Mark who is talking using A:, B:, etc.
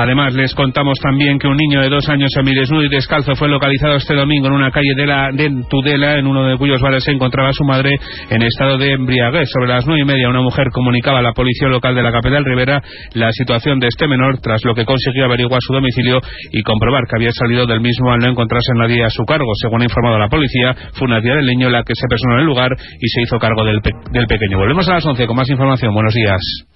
A: Además, les contamos también que un niño de dos años a semidesnudo y descalzo fue localizado este domingo en una calle de, la, de Tudela, en uno de cuyos bares se encontraba su madre en estado de embriaguez. Sobre las nueve y media, una mujer comunicaba a la policía local de la capital Rivera la situación de este menor, tras lo que consiguió averiguar su domicilio y comprobar que había salido del mismo al no encontrarse nadie a su cargo. Según ha informado la policía, fue una tía del niño la que se personó en el lugar y se hizo cargo del, del pequeño. Volvemos a las once con más información. Buenos días.